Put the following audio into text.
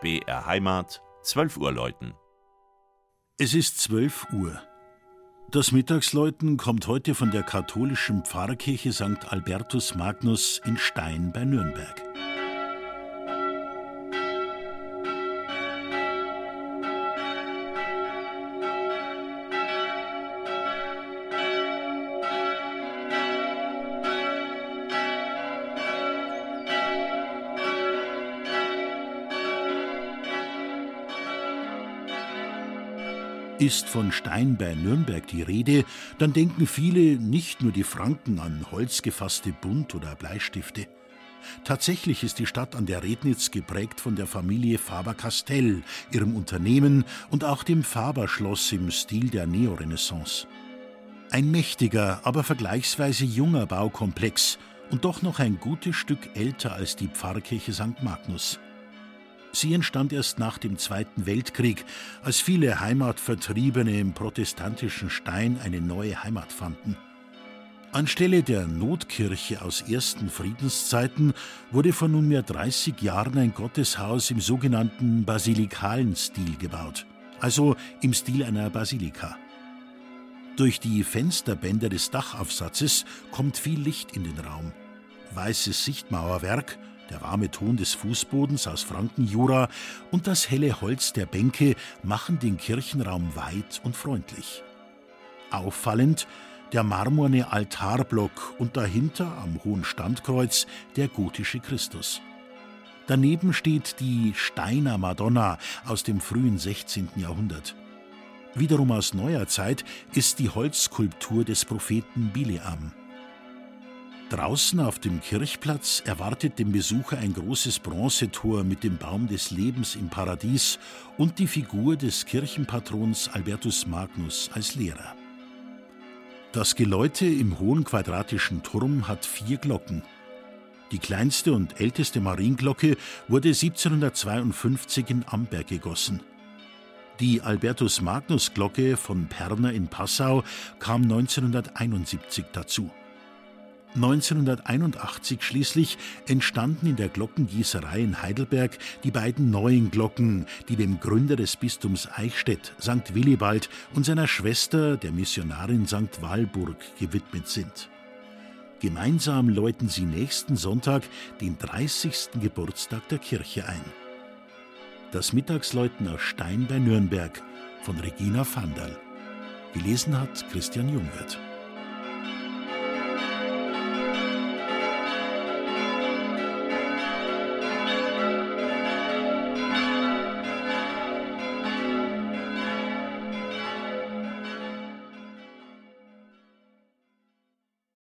BR Heimat, 12 Uhr läuten. Es ist 12 Uhr. Das Mittagsläuten kommt heute von der katholischen Pfarrkirche St. Albertus Magnus in Stein bei Nürnberg. Ist von Stein bei Nürnberg die Rede, dann denken viele, nicht nur die Franken, an holzgefasste Bunt- oder Bleistifte. Tatsächlich ist die Stadt an der Rednitz geprägt von der Familie Faber-Castell, ihrem Unternehmen und auch dem Faber-Schloss im Stil der Neorenaissance. Ein mächtiger, aber vergleichsweise junger Baukomplex und doch noch ein gutes Stück älter als die Pfarrkirche St. Magnus. Sie entstand erst nach dem Zweiten Weltkrieg, als viele Heimatvertriebene im protestantischen Stein eine neue Heimat fanden. Anstelle der Notkirche aus ersten Friedenszeiten wurde vor nunmehr 30 Jahren ein Gotteshaus im sogenannten basilikalen Stil gebaut, also im Stil einer Basilika. Durch die Fensterbänder des Dachaufsatzes kommt viel Licht in den Raum. Weißes Sichtmauerwerk der warme Ton des Fußbodens aus Frankenjura und das helle Holz der Bänke machen den Kirchenraum weit und freundlich. Auffallend der marmorne Altarblock und dahinter am hohen Standkreuz der gotische Christus. Daneben steht die Steiner Madonna aus dem frühen 16. Jahrhundert. Wiederum aus neuer Zeit ist die Holzskulptur des Propheten Bileam. Draußen auf dem Kirchplatz erwartet den Besucher ein großes Bronzetor mit dem Baum des Lebens im Paradies und die Figur des Kirchenpatrons Albertus Magnus als Lehrer. Das Geläute im hohen quadratischen Turm hat vier Glocken. Die kleinste und älteste Marienglocke wurde 1752 in Amberg gegossen. Die Albertus Magnus Glocke von Perner in Passau kam 1971 dazu. 1981 schließlich entstanden in der Glockengießerei in Heidelberg die beiden neuen Glocken, die dem Gründer des Bistums Eichstätt, St. Willibald, und seiner Schwester, der Missionarin St. Walburg, gewidmet sind. Gemeinsam läuten sie nächsten Sonntag den 30. Geburtstag der Kirche ein. Das Mittagsläuten aus Stein bei Nürnberg von Regina Vandal. Gelesen hat Christian Jungwirth.